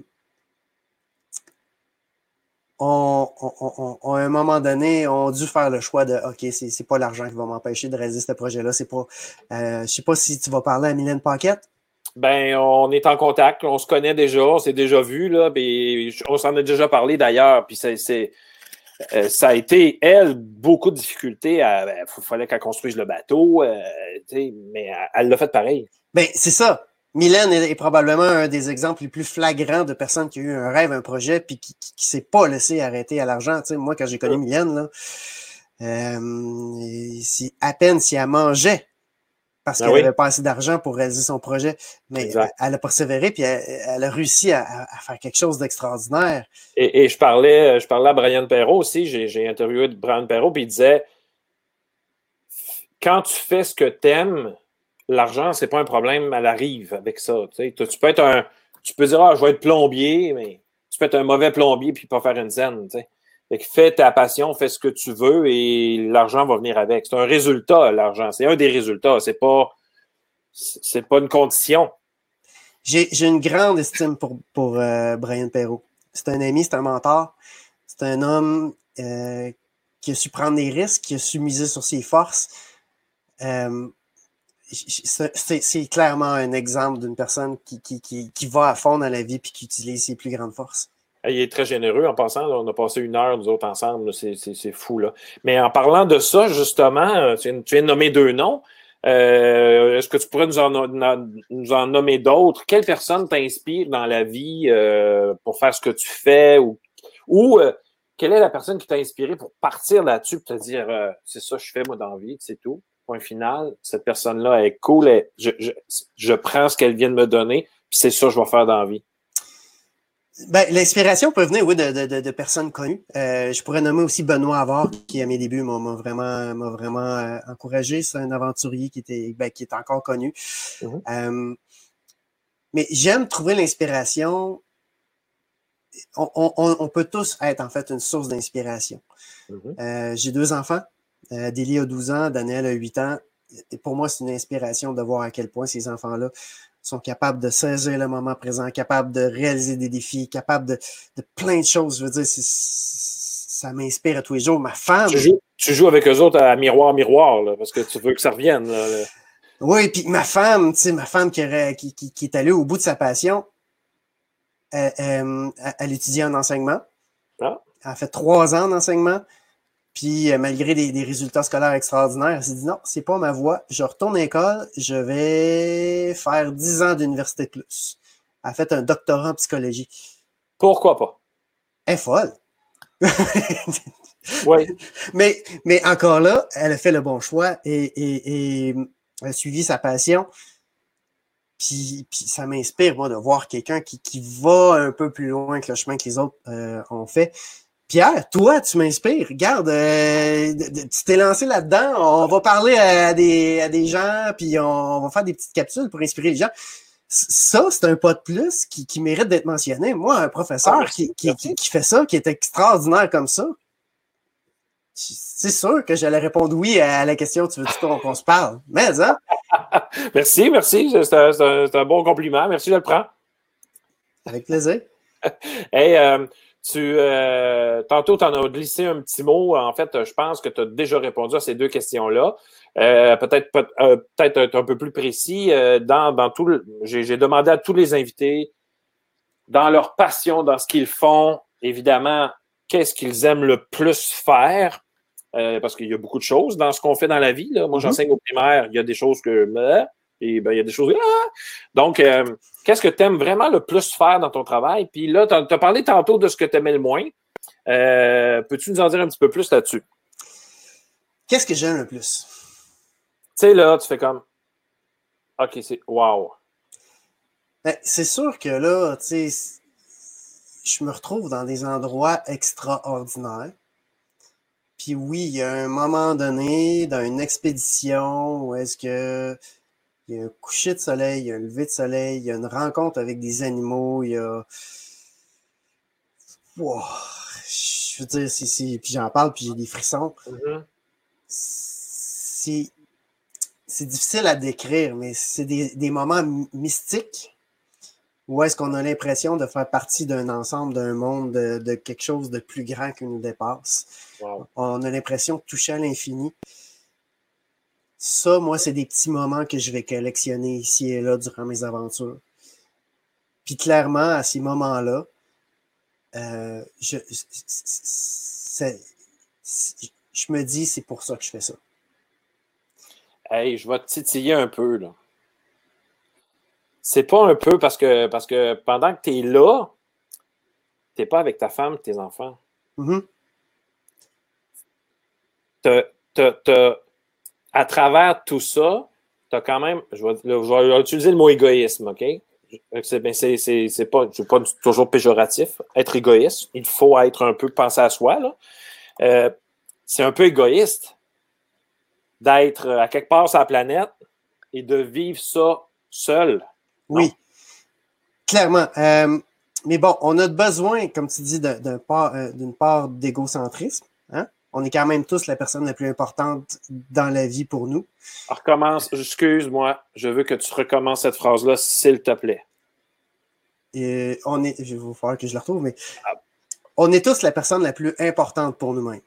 Speaker 2: ont, à un moment donné, ont dû faire le choix de OK, c'est pas l'argent qui va m'empêcher de réaliser ce projet-là. C'est pas. Euh, je sais pas si tu vas parler à Mylène Paquette.
Speaker 1: Ben, on est en contact, on se connaît déjà, on s'est déjà vu, là, on s'en a déjà parlé d'ailleurs, puis c'est. Euh, ça a été, elle, beaucoup de difficultés. Il ben, fallait qu'elle construise le bateau, euh, mais elle l'a fait pareil.
Speaker 2: Ben, c'est ça. Mylène est, probablement un des exemples les plus flagrants de personnes qui ont eu un rêve, un projet, puis qui ne s'est pas laissé arrêter à l'argent. moi, quand j'ai connu Mylène, là, euh, à peine si elle mangeait parce ben qu'elle n'avait pas assez d'argent pour réaliser son projet. Mais elle a persévéré, puis elle, a réussi à, faire quelque chose d'extraordinaire.
Speaker 1: Et, je, parlais, je parlais à Brian Perrault aussi, j'ai interviewé Brian Perrault, puis il disait quand tu fais ce que tu aimes, l'argent, c'est pas un problème, elle arrive avec ça. Tu, peux être un. Tu peux dire, ah, je vais être plombier, mais tu peux être un mauvais plombier puis pas faire une scène. fais ta passion, fais ce que tu veux et l'argent va venir avec. C'est un résultat, l'argent. C'est un des résultats. C'est pas, c'est pas une condition.
Speaker 2: J'ai une grande estime pour, pour euh, Brian Perrault. C'est un ami, c'est un mentor. C'est un homme euh, qui a su prendre des risques, qui a su miser sur ses forces. Euh, c'est clairement un exemple d'une personne qui, va à fond dans la vie et qui utilise ses plus grandes forces.
Speaker 1: Il est très généreux en passant. on a passé une heure, nous autres, ensemble. C'est fou. Là. Mais en parlant de ça, justement, euh, tu viens, de nommer deux noms. Euh, est-ce que tu pourrais nous en, nommer d'autres? Quelle personne t'inspire dans la vie euh, pour faire ce que tu fais? Ou, ou quelle est la personne qui t'a inspiré pour partir là-dessus et te dire c'est ça que je fais moi dans la vie, c'est tout? Point final, cette personne-là est cool, je, prends ce qu'elle vient de me donner, puis c'est ça que je vais faire dans la vie.
Speaker 2: Ben, L'inspiration peut venir, oui, de, personnes connues. Euh, je pourrais nommer aussi Benoît Avard, qui à mes débuts m'a vraiment, vraiment euh, encouragé. C'est un aventurier qui était, ben, qui est encore connu. Mm-hmm. Euh, mais j'aime trouver l'inspiration. On, peut tous être en fait une source d'inspiration. Mm-hmm. J'ai deux enfants. Euh, Délie a 12 ans, Daniel a 8 ans. Et pour moi, c'est une inspiration de voir à quel point ces enfants-là sont capables de saisir le moment présent, capables de réaliser des défis, capables de, plein de choses. Je veux dire, ça m'inspire à tous les jours. Ma femme.
Speaker 1: Tu joues, avec eux autres à miroir, miroir, parce que tu veux que ça revienne.
Speaker 2: Oui, puis ma femme, tu sais, ma femme qui, qui, est allée au bout de sa passion, elle, elle, étudie en enseignement. Ah. Elle a fait trois ans d'enseignement. Puis euh, malgré des, résultats scolaires extraordinaires, elle s'est dit non, c'est pas ma voie. Je retourne à l'école, je vais faire 10 ans d'université de plus. Elle a fait un doctorat en psychologie.
Speaker 1: Pourquoi pas?
Speaker 2: Elle est folle.
Speaker 1: oui.
Speaker 2: Mais, mais encore là, elle a fait le bon choix et, elle a suivi sa passion. Puis, ça m'inspire, moi, de voir quelqu'un qui, va un peu plus loin que le chemin que les autres euh, ont fait. Pierre, toi, tu m'inspires. Regarde, euh, tu t'es lancé là-dedans. On va parler à des, à des gens, puis on va faire des petites capsules pour inspirer les gens. Ça, c'est un pas de plus qui, qui mérite d'être mentionné. Moi, un professeur ah, qui, qui, qui, fait ça, qui est extraordinaire comme ça, c'est sûr que j'allais répondre oui à la question tu veux qu'on se parle? Mais, hein?
Speaker 1: merci, merci. C'est un, un, bon compliment. Merci, je le prends.
Speaker 2: Avec plaisir.
Speaker 1: hey, euh, tu, euh, tantôt, tu en as glissé un petit mot. En fait, je pense que tu as déjà répondu à ces deux questions-là. Euh, peut-être euh, peut-être être un peu plus précis. dans, dans tout j'ai, demandé à tous les invités, dans leur passion, dans ce qu'ils font, évidemment, qu'est-ce qu'ils aiment le plus faire? parce qu'il y a beaucoup de choses dans ce qu'on fait dans la vie. Là. Moi, mm-hmm. j'enseigne au primaire, il y a des choses que et ben, il y a des choses. Ah! Donc, euh, qu'est-ce que tu aimes vraiment le plus faire dans ton travail? Puis là, tu as, parlé tantôt de ce que tu aimais le moins. Euh, peux-tu nous en dire un petit peu plus là-dessus?
Speaker 2: Qu'est-ce que j'aime le plus?
Speaker 1: Tu sais, là, tu fais comme. OK, c'est wow.
Speaker 2: Ben, c'est sûr que là, tu sais, je me retrouve dans des endroits extraordinaires. Puis oui, il y a un moment donné, dans une expédition, où est-ce que il y a un coucher de soleil, il y a un lever de soleil, il y a une rencontre avec des animaux, il y a. je veux dire, c'est, puis j'en parle, puis j'ai des frissons. Mm-hmm. C'est, c'est difficile à décrire, mais c'est des, moments mystiques où est-ce qu'on a l'impression de faire partie d'un ensemble, d'un monde, de, quelque chose de plus grand qui nous dépasse. On a l'impression de toucher à l'infini. Ça, moi, c'est des petits moments que je vais collectionner ici et là durant mes aventures. Puis clairement, à ces moments-là, euh, je, je me dis, c'est pour ça que je fais ça.
Speaker 1: Hey, je vais te titiller un peu, là. c'est pas un peu parce que, parce que pendant que tu es là, tu n'es pas avec ta femme, tes enfants.
Speaker 2: Mhm.
Speaker 1: À travers tout ça, tu as quand même, je vais, utiliser le mot égoïsme, OK? C'est pas, pas toujours péjoratif, être égoïste. Il faut être un peu penser à soi. Euh, c'est un peu égoïste d'être à quelque part sur la planète et de vivre ça seul.
Speaker 2: Oui, clairement. Euh, mais bon, on a besoin, comme tu dis, d'une euh, part d'égocentrisme. Hein? On est quand même tous la personne la plus importante dans la vie pour nous.
Speaker 1: Recommence, excuse-moi, je veux que tu recommences cette phrase-là, s'il te plaît.
Speaker 2: Et on est, je vais vous faire que je la retrouve, mais on est tous la personne la plus importante pour nous-mêmes.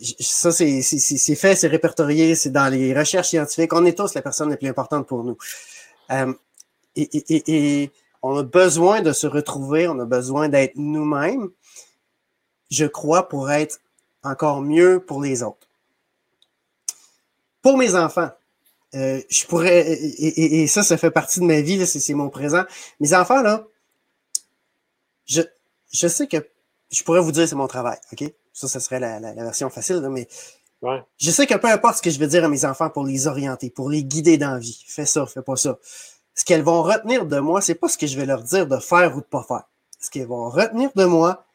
Speaker 2: Ça, c'est fait, c'est répertorié, c'est dans les recherches scientifiques. On est tous la personne la plus importante pour nous. Euh, et, on a besoin de se retrouver, on a besoin d'être nous-mêmes, je crois, pour être encore mieux pour les autres. Pour mes enfants, euh, je pourrais, et, ça, ça fait partie de ma vie, c'est mon présent. Mes enfants, là, je, je sais que je pourrais vous dire c'est mon travail, OK? Ça, ce serait la, version facile, mais je sais que peu importe ce que je vais dire à mes enfants pour les orienter, pour les guider dans la vie, fais ça, fais pas ça ce qu'elles vont retenir de moi, c'est pas ce que je vais leur dire de faire ou de pas faire. Ce qu'elles vont retenir de moi,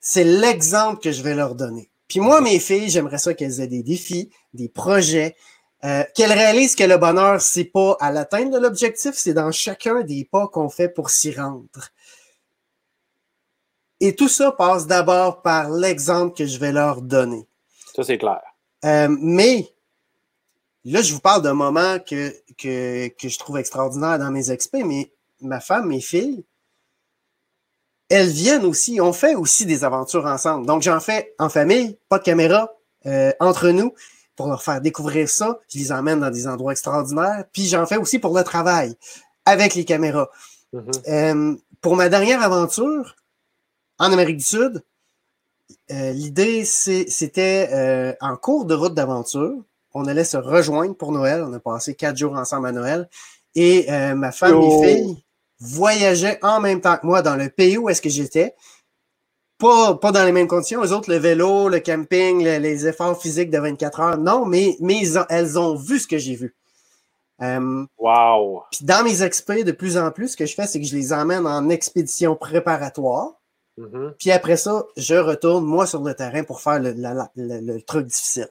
Speaker 2: c'est l'exemple que je vais leur donner. Puis moi, mes filles, j'aimerais ça qu'elles aient des défis, des projets, euh, qu'elles réalisent que le bonheur, c'est pas à l'atteinte de l'objectif, c'est dans chacun des pas qu'on fait pour s'y rendre. Et tout ça passe d'abord par l'exemple que je vais leur donner.
Speaker 1: Ça, c'est clair.
Speaker 2: Euh, mais Là, je vous parle d'un moment que, que, que, je trouve extraordinaire dans mes expés, mais ma femme, mes filles, elles viennent aussi, on fait aussi des aventures ensemble. Donc, j'en fais en famille, pas de caméra, euh, entre nous, pour leur faire découvrir ça. Je les emmène dans des endroits extraordinaires. Puis, j'en fais aussi pour le travail, avec les caméras. Mm-hmm. Euh, pour ma dernière aventure, en Amérique du Sud, euh, l'idée, c'était en cours de route d'aventure on allait se rejoindre pour Noël. On a passé quatre jours ensemble à Noël. Et euh, ma femme et mes filles voyageaient en même temps que moi dans le pays où est-ce que j'étais. Pas, pas dans les mêmes conditions. Les autres, le vélo, le camping, les efforts physiques de 24 heures. Non, mais, mais elles ont vu ce que j'ai vu.
Speaker 1: Euh, wow!
Speaker 2: Puis dans mes expés, de plus en plus, ce que je fais, c'est que je les emmène en expédition préparatoire. Mm-hmm. Puis après ça, je retourne, moi, sur le terrain pour faire le truc difficile.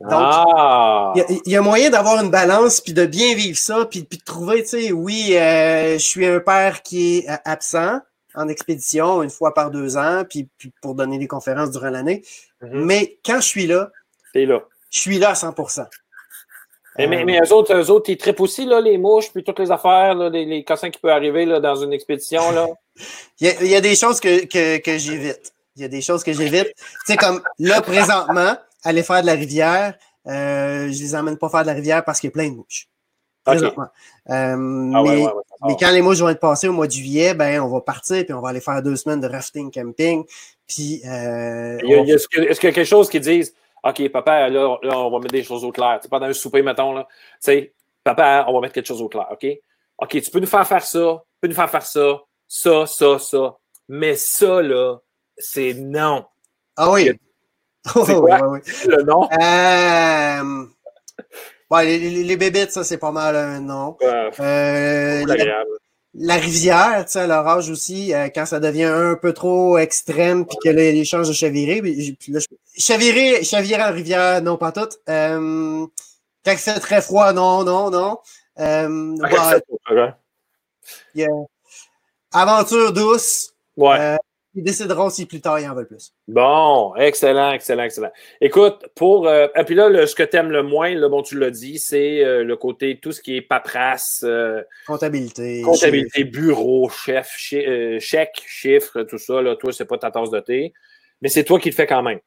Speaker 2: Donc, ah! il y, a moyen d'avoir une balance, puis de bien vivre ça, puis, puis de trouver, tu sais, oui, euh, je suis un père qui est euh, absent en expédition une fois par deux ans, puis, puis pour donner des conférences durant l'année. Mm-hmm. Mais quand je suis là,
Speaker 1: là.
Speaker 2: je suis là à 100
Speaker 1: mais, mais, mais, eux autres, eux autres, ils trippent aussi, là, les mouches, puis toutes les affaires, là, les, les cassins qui peuvent arriver là, dans une expédition. Là.
Speaker 2: il, y a, il, y a, des choses que, que, que j'évite. Il y a des choses que j'évite. tu sais, comme là, présentement, aller faire de la rivière. Euh, je les emmène pas faire de la rivière parce qu'il y a plein de mouches. Euh, ah mais, quand les mouches vont être passées au mois de juillet, ben, on va partir puis on va aller faire deux semaines de rafting camping. Puis,
Speaker 1: euh, est-ce, qu'il y a quelque chose qui dise OK, papa, là, on va mettre des choses au clair. Tu pendant un souper, mettons, là. Tu sais, papa, on va mettre quelque chose au clair, OK? OK, tu peux nous faire faire ça, tu peux nous faire faire ça, ça, ça, ça. Mais ça, là, c'est non.
Speaker 2: Ah oui.
Speaker 1: Oh, le nom?
Speaker 2: Euh, les, les, bébites, ça, c'est pas mal un nom. Euh, la, rivière, tu sais, à l'orage aussi, euh, quand ça devient un peu trop extrême, puis que les changes de chavirer, puis là, chavirer, chavirer en rivière, non, pas tout. quand il fait très froid, non, non, non. aventure douce.
Speaker 1: Ouais.
Speaker 2: Ils décideront si plus tard ils en veulent plus.
Speaker 1: Bon, excellent, excellent, excellent. Écoute, pour. Euh, et puis là, ce que tu aimes le moins, là, bon, tu l'as dit, c'est euh, le côté, tout ce qui est paperasse. Euh,
Speaker 2: comptabilité.
Speaker 1: Comptabilité, bureau, chef, chèque, chiffres, tout ça. Là, toi, c'est pas ta tasse de thé. Mais c'est toi qui le fais quand même.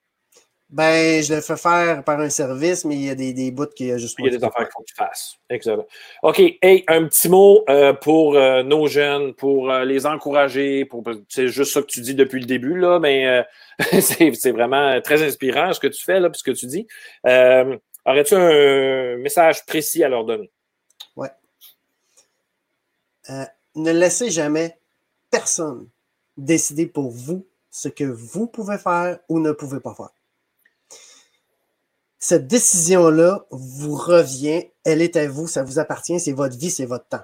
Speaker 2: Ben, je le fais faire par un service, mais il y a des, des bouts qui
Speaker 1: juste. Il y a des affaires qu'il faut que tu fasses. Excellent. OK. Hey, un petit mot euh, pour euh, nos jeunes, pour euh, les encourager. Pour, c'est juste ça que tu dis depuis le début, là, mais c'est, c'est vraiment très inspirant ce que tu fais, là, puis ce que tu dis. aurais-tu un message précis à leur donner?
Speaker 2: Euh, ne laissez jamais personne décider pour vous ce que vous pouvez faire ou ne pouvez pas faire. Cette décision-là vous revient, elle est à vous, ça vous appartient, c'est votre vie, c'est votre temps.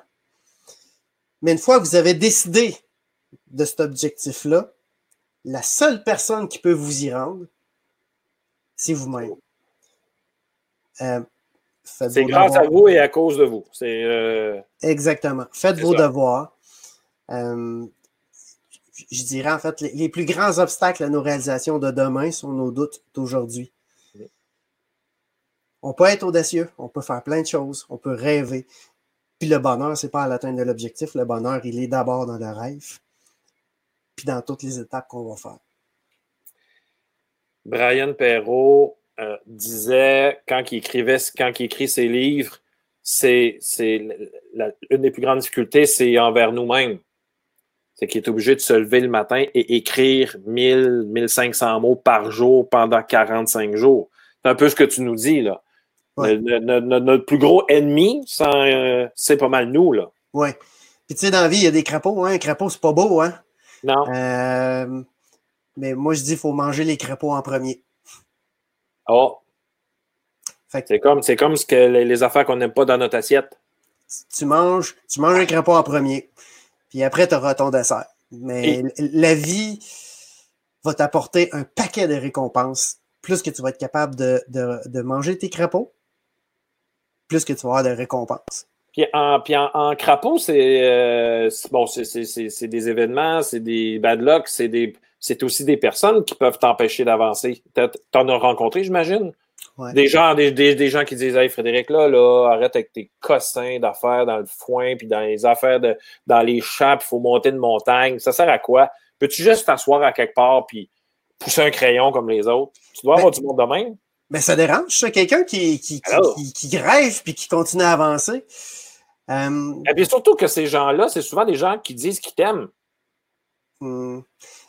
Speaker 2: Mais une fois que vous avez décidé de cet objectif-là, la seule personne qui peut vous y rendre, c'est vous-même.
Speaker 1: Euh, c'est grâce à vous et à cause de vous.
Speaker 2: Euh, Exactement. Faites vos devoirs. Euh, je dirais en fait, les, plus grands obstacles à nos réalisations de demain sont nos doutes d'aujourd'hui. On peut être audacieux, on peut faire plein de choses, on peut rêver. Puis le bonheur, c'est pas à l'atteinte de l'objectif. Le bonheur, il est d'abord dans le rêve, puis dans toutes les étapes qu'on va faire.
Speaker 1: Brian Perrault euh, disait, quand il écrivait, quand il écrit ses livres, c'est, une des plus grandes difficultés, c'est envers nous-mêmes c'est qu'il est obligé de se lever le matin et écrire 1000, 1500 mots par jour pendant 45 jours. C'est un peu ce que tu nous dis, là. Notre, plus gros ennemi, euh, c'est pas mal nous, là.
Speaker 2: Oui. Puis tu sais, dans la vie, il y a des crapauds, hein. Un crapaud, c'est pas beau, hein?
Speaker 1: Non.
Speaker 2: Euh, mais moi, je dis qu'il faut manger les crapauds en premier.
Speaker 1: Oh. C'est comme, comme ce que les, affaires qu'on n'aime pas dans notre assiette.
Speaker 2: Tu manges, tu manges les crapauds en premier. Puis après, tu auras ton dessert. Mais la vie va t'apporter un paquet de récompenses. Plus que tu vas être capable de, manger tes crapauds, plus que tu vas avoir de récompenses.
Speaker 1: Puis en, puis en, crapaud, c'est euh, bon, c'est des événements, c'est des bad luck, c'est aussi des personnes qui peuvent t'empêcher d'avancer. Tu en as rencontré, j'imagine? Des, gens, des, gens qui disent Hey Frédéric, là, là, arrête avec tes cossins d'affaires dans le foin, puis dans les affaires de dans les champs, il faut monter une montagne. Ça sert à quoi? Peux-tu juste t'asseoir à quelque part puis pousser un crayon comme les autres? Tu dois avoir ben, du monde de même?
Speaker 2: Mais ben, ça dérange, ça, quelqu'un qui, qui, qui, qui, grève puis qui continue à avancer.
Speaker 1: Euh, Et puis surtout que ces gens-là, c'est souvent des gens qui disent qu'ils t'aiment.
Speaker 2: Hmm.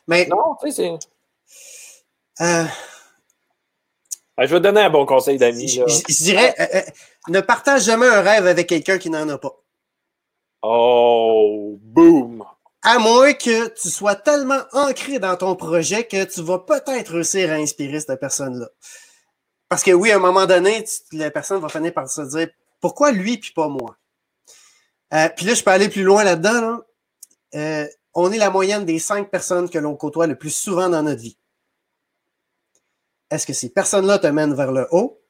Speaker 2: Mais.
Speaker 1: Non, tu sais, c'est. Euh, je vais te donner un bon conseil d'amis.
Speaker 2: Je, dirais, euh, ne partage jamais un rêve avec quelqu'un qui n'en a pas.
Speaker 1: Oh, boom!
Speaker 2: À moins que tu sois tellement ancré dans ton projet que tu vas peut-être réussir à inspirer cette personne-là. Parce que oui, à un moment donné, la personne va finir par se dire pourquoi lui puis pas moi? Euh, puis là, je peux aller plus loin là-dedans. on est la moyenne des cinq personnes que l'on côtoie le plus souvent dans notre vie est-ce que ces personnes-là te mènent vers le haut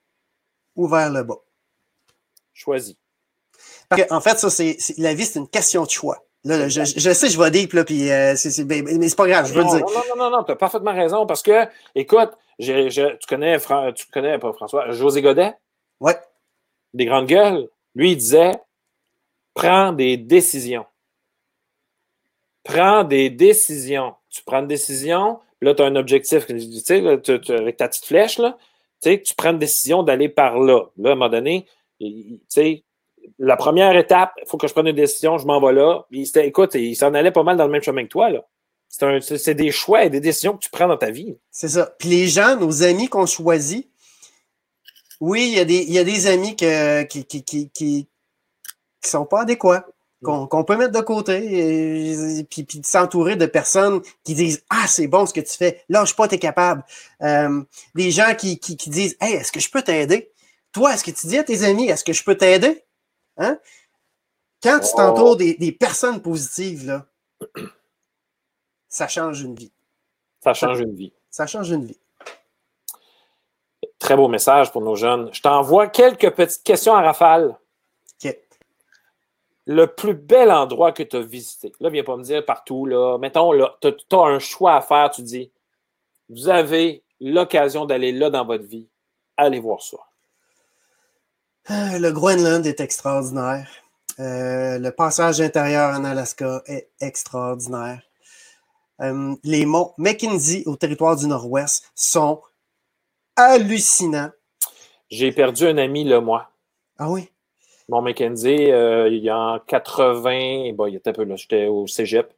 Speaker 2: ou vers le bas?
Speaker 1: Choisis.
Speaker 2: Parce en fait, ça, c'est, la vie, c'est une question de choix. Là, je, sais, je vais deep, là, puis, euh, c'est, ben, mais c'est pas grave, je veux
Speaker 1: non,
Speaker 2: dire.
Speaker 1: Non, non, non, non, tu as parfaitement raison, parce que, écoute, tu connais, tu connais, pas François, José Godet?
Speaker 2: Ouais.
Speaker 1: Des grandes gueules. Lui, il disait, prends des décisions. Prends des décisions. Tu prends une décision, là, tu as un objectif, tu sais, avec ta petite flèche, là, tu prends une décision d'aller par là. Là, à un moment donné, tu sais, la première étape, il faut que je prenne une décision, je m'en vais là. écoute, il s'en allait pas mal dans le même chemin que toi, là. C'est des choix et des décisions que tu prends dans ta vie.
Speaker 2: C'est ça. Puis les gens, nos amis qu'on choisit, oui, il y, a des, y a des amis que, qui, qui, qui, qui, sont pas adéquats qu'on peut mettre de côté et, puis, puis s'entourer de personnes qui disent Ah, c'est bon ce que tu fais, lâche pas, t'es capable. Euh, des gens qui, qui, disent Hey, est-ce que je peux t'aider? Toi, est-ce que tu dis à tes amis, est-ce que je peux t'aider? Hein? Quand tu t'entoures des, des, personnes positives, là, ça change une vie.
Speaker 1: Ça change une vie.
Speaker 2: Ça change une vie.
Speaker 1: Très beau message pour nos jeunes. Je t'envoie quelques petites questions à rafale le plus bel endroit que tu as visité. Là, viens pas me dire partout. Là. Mettons, tu as, un choix à faire. Tu dis, vous avez l'occasion d'aller là dans votre vie. Allez voir ça.
Speaker 2: Ah, le Groenland est extraordinaire. Euh, le passage intérieur en Alaska est extraordinaire. Euh, les monts Mackenzie au territoire du Nord-Ouest sont hallucinants.
Speaker 1: J'ai perdu un ami, là, moi.
Speaker 2: Ah oui?
Speaker 1: Mon Mackenzie, euh, il y a en 80, bon, il était un peu là, j'étais au cégep.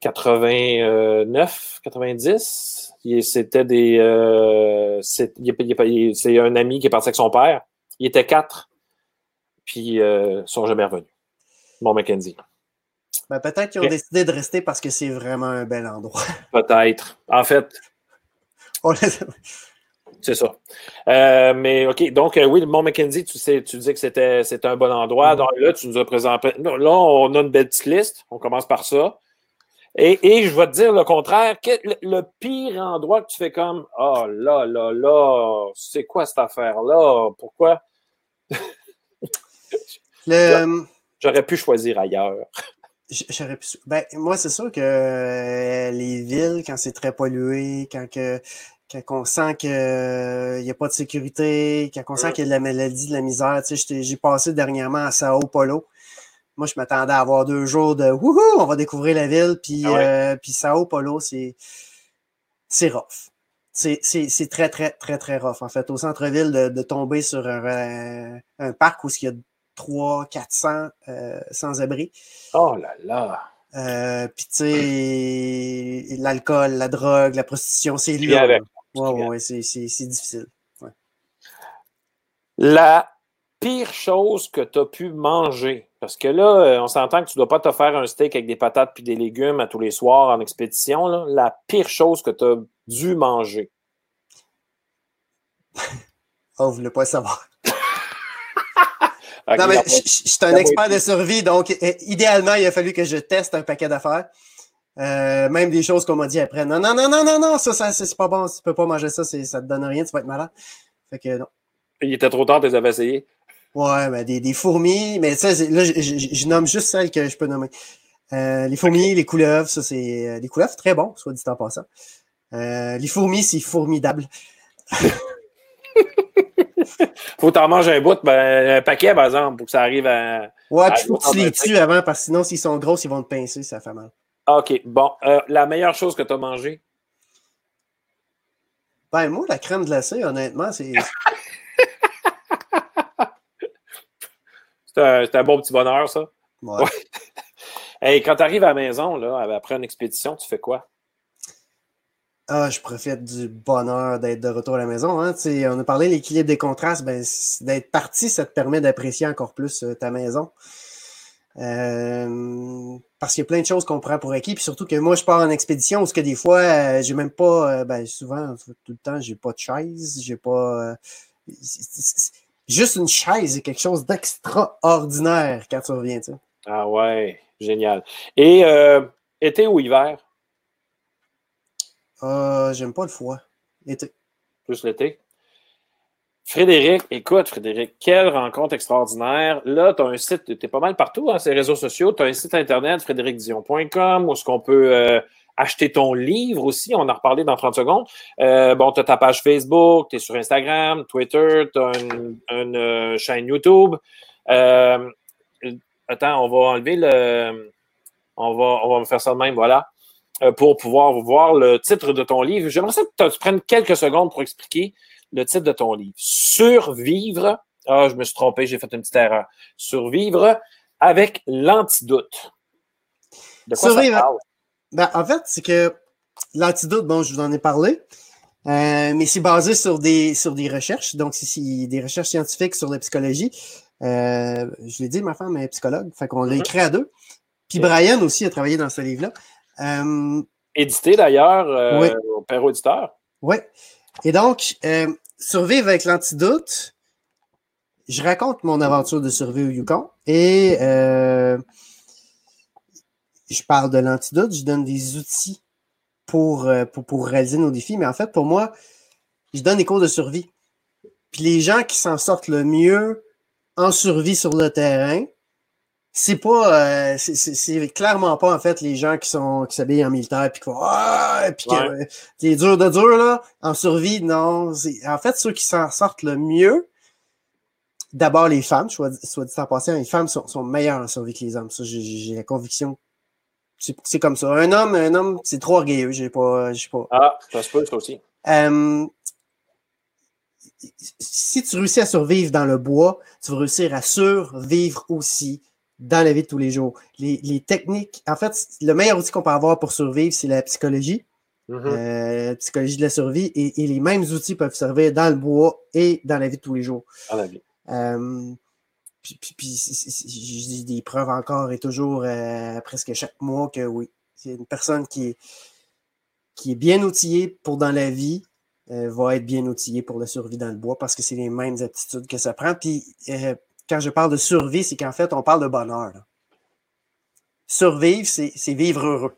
Speaker 1: 89, 90. C'était des. Euh, c'est un ami qui est parti avec son père. Il était quatre. Puis ils sont jamais revenus. Mon Mackenzie.
Speaker 2: Ben, peut-être qu'ils ont décidé de rester parce que c'est vraiment un bel endroit.
Speaker 1: Peut-être. En fait. c'est ça. Euh, mais OK, donc euh, oui, le Mont McKenzie, tu, sais, tu disais que c'était, un bon endroit. Mm-hmm. Donc là, tu nous as présenté. Là, on a une belle petite liste. On commence par ça. Et, je vais te dire le contraire. le, pire endroit que tu fais comme Oh là, là, là, c'est quoi cette affaire-là? Pourquoi? J'aurais pu choisir ailleurs.
Speaker 2: J'aurais pu. Ben, moi, c'est sûr que euh, les villes, quand c'est très pollué, quand, que, quand on sent qu'il n'y a pas de sécurité, quand on sent qu'il y a de la maladie, de la misère. Tu sais, j'ai passé dernièrement à Sao Paulo. Moi, je m'attendais à avoir deux jours de wouhou, on va découvrir la ville. Puis, ah euh, puis Sao Paulo, c'est, c'est rough. C'est très, très, très, très rough. En fait, au centre-ville, de, tomber sur un, un parc où il y a 300, 400 euh, sans-abri.
Speaker 1: Oh là là!
Speaker 2: Euh, puis, tu sais, l'alcool, la drogue, la prostitution, c'est lui. Ouais, ouais, c'est difficile.
Speaker 1: La pire chose que tu as pu manger, parce que là, euh, on s'entend que tu ne dois pas te faire un steak avec des patates puis des légumes à tous les soirs en expédition. Là. La pire chose que tu as dû manger.
Speaker 2: oh, vous voulez pas savoir non, mais je, suis un expert de survie, donc idéalement, il a fallu que je teste un paquet d'affaires. Euh, même des choses qu'on m'a dit après. Non, non, non, non, non, non, ça, ça c'est pas bon. Tu peux pas manger ça, ça te donne rien, tu vas être malade. Fait que non.
Speaker 1: Il était trop tard, tu les avais essayés.
Speaker 2: Ouais, ben, des, des fourmis, mais ça, là, je, nomme juste celles que je peux nommer. Euh, les fourmis, les couleuvres, ça, c'est. Euh, les couleuvres, très bon, soit dit en passant. les fourmis, c'est formidable.
Speaker 1: faut t'en manger un bout, ben, un paquet, par exemple, pour que ça arrive à.
Speaker 2: Ouais, puis faut que tu les tues avant, parce que sinon, s'ils sont gros, ils vont te pincer, ça fait mal.
Speaker 1: OK. Bon. Euh, la meilleure chose que tu as mangée?
Speaker 2: Ben, moi, la crème glacée, honnêtement, c'est.
Speaker 1: c'est un, un, bon petit bonheur, ça. Ouais. ouais. quand tu arrives à la maison, là, après une expédition, tu fais quoi?
Speaker 2: Ah, je profite du bonheur d'être de retour à la maison. Hein. On a parlé de l'équilibre des contrastes. Ben, d'être parti, ça te permet d'apprécier encore plus euh, ta maison. Euh, parce qu'il y a plein de choses qu'on prend pour acquis. Puis surtout que moi, je pars en expédition où ce que des fois, euh, j'ai même pas, ben, souvent, tout le temps, j'ai pas de chaise, j'ai pas. juste une chaise, c'est quelque chose d'extraordinaire quand tu reviens.
Speaker 1: Ah ouais, génial. Et été ou hiver?
Speaker 2: Euh, j'aime pas le froid. L'été.
Speaker 1: Plus l'été. Frédéric, écoute, Frédéric, quelle rencontre extraordinaire. Là, tu as un site, tu es pas mal partout, hein, ces réseaux sociaux. Tu as un site internet, frédéricdion.com, où est-ce qu'on peut euh, acheter ton livre aussi. On en reparlé dans 30 secondes. Euh, bon, tu as ta page Facebook, tu es sur Instagram, Twitter, tu as une, chaîne YouTube. attends, on va enlever le. On va, on va faire ça de même, voilà. Euh, pour pouvoir voir le titre de ton livre. J'aimerais que tu prennes quelques secondes pour expliquer le titre de ton livre. Survivre. Ah, je me suis trompé, j'ai fait une petite erreur. Survivre avec l'antidote.
Speaker 2: De quoi Survivre. Ça parle? Ben, en fait, c'est que l'antidote, bon, je vous en ai parlé, euh, mais c'est basé sur des, sur des recherches. Donc, c'est des recherches scientifiques sur la psychologie. Euh, je l'ai dit, ma femme est psychologue, fait qu'on l'a mm-hmm. écrit à deux. Puis Brian aussi a travaillé dans ce livre-là.
Speaker 1: Euh, Édité d'ailleurs euh, au père auditeur.
Speaker 2: Oui. Et donc, euh, survivre avec l'antidote, je raconte mon aventure de survie au Yukon et je parle de l'antidote, je donne des outils pour, pour, pour, réaliser nos défis, mais en fait, pour moi, je donne des cours de survie. Puis les gens qui s'en sortent le mieux en survie sur le terrain, c'est pas euh, c'est clairement pas en fait les gens qui sont qui s'habillent en militaire puis qui font ah! Puis qui dur de dur là en survie non en fait ceux qui s'en sortent le mieux d'abord les femmes soit, soit dit en passant les femmes sont, sont meilleures en survie que les hommes ça j'ai la conviction. C'est comme ça. Un homme un homme c'est trop orgueilleux j'ai pas j'ai pas.
Speaker 1: Ah ça se peut ça aussi.
Speaker 2: Euh, si tu réussis à survivre dans le bois, tu vas réussir à survivre aussi dans la vie de tous les jours. Les, techniques, en fait, le meilleur outil qu'on peut avoir pour survivre, c'est la psychologie. Mm-hmm. Euh, psychologie de la survie et, les mêmes outils peuvent servir dans le bois et dans la vie de tous les jours.
Speaker 1: Dans la vie.
Speaker 2: Euh, puis, j'ai des preuves encore et toujours presque chaque mois que oui, c'est une personne qui est, qui est bien outillée pour dans la vie, va être bien outillée pour la survie dans le bois parce que c'est les mêmes aptitudes que ça prend. Puis quand je parle de survie, c'est qu'en fait, on parle de bonheur. Survivre, c'est vivre heureux.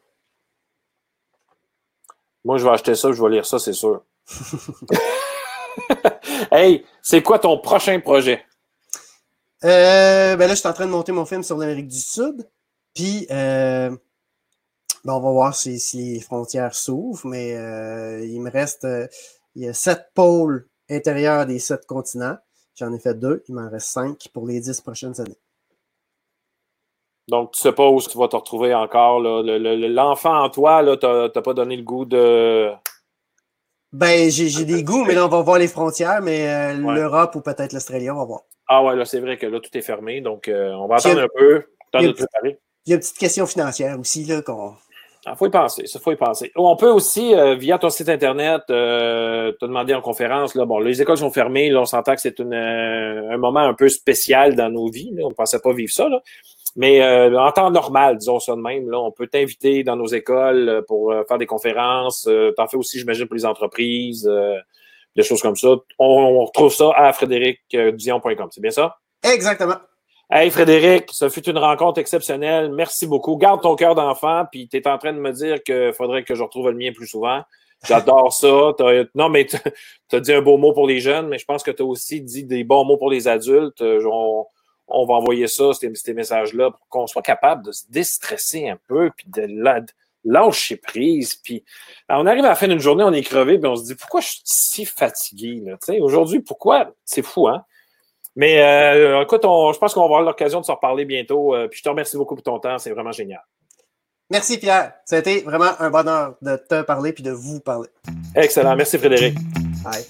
Speaker 1: Moi, je vais acheter ça, je vais lire ça, c'est sûr. hey, c'est quoi ton prochain projet?
Speaker 2: Euh, ben là, je suis en train de monter mon film sur l'Amérique du Sud. Puis, euh, ben on va voir si, les frontières s'ouvrent, mais euh, il me reste. il y a sept pôles intérieurs des sept continents. J'en ai fait deux, il m'en reste cinq pour les dix prochaines années.
Speaker 1: Donc, tu ne sais pas où tu vas te retrouver encore. L'enfant en toi, tu n'as pas donné le goût de.
Speaker 2: Ben, j'ai des goûts, mais là, on va voir les frontières, mais euh, l'Europe ou peut-être l'Australie, on va voir.
Speaker 1: Ah ouais, là, c'est vrai que là, tout est fermé, donc euh, on va attendre un peu,
Speaker 2: temps de préparer. Il y a une petite question financière aussi, là, qu'on.
Speaker 1: Il ah, faut y penser, ça faut y penser. On peut aussi, euh, via ton site Internet, te demander en conférence, là, bon, les écoles sont fermées, là, on s'entend que c'est un moment un peu spécial dans nos vies, on ne pensait pas vivre ça. Mais euh, en temps normal, disons ça de même, là, on peut t'inviter dans nos écoles euh, pour euh, faire des conférences. T'en fais aussi, j'imagine, pour les entreprises, des choses comme ça. On, retrouve ça à frédéricdion.com. C'est bien ça?
Speaker 2: Exactement.
Speaker 1: Hey Frédéric, ça fut une rencontre exceptionnelle. Merci beaucoup. Garde ton cœur d'enfant, puis tu es en train de me dire qu'il faudrait que je retrouve le mien plus souvent. J'adore ça. non, mais tu as dit un beau mot pour les jeunes, mais je pense que tu as aussi dit des bons mots pour les adultes on va envoyer ça, ces, messages-là, pour qu'on soit capable de se déstresser un peu, puis de, lâcher prise. Puis on arrive à la fin d'une journée, on est crevé, puis on se dit pourquoi je suis si fatigué? Aujourd'hui, pourquoi? C'est fou, hein? Mais euh, écoute, je pense qu'on va avoir l'occasion de se reparler bientôt. Euh, puis je te remercie beaucoup pour ton temps, c'est vraiment génial.
Speaker 2: Merci Pierre. Ça a été vraiment un bonheur de te parler puis de vous parler.
Speaker 1: Excellent. Merci Frédéric.
Speaker 2: Bye.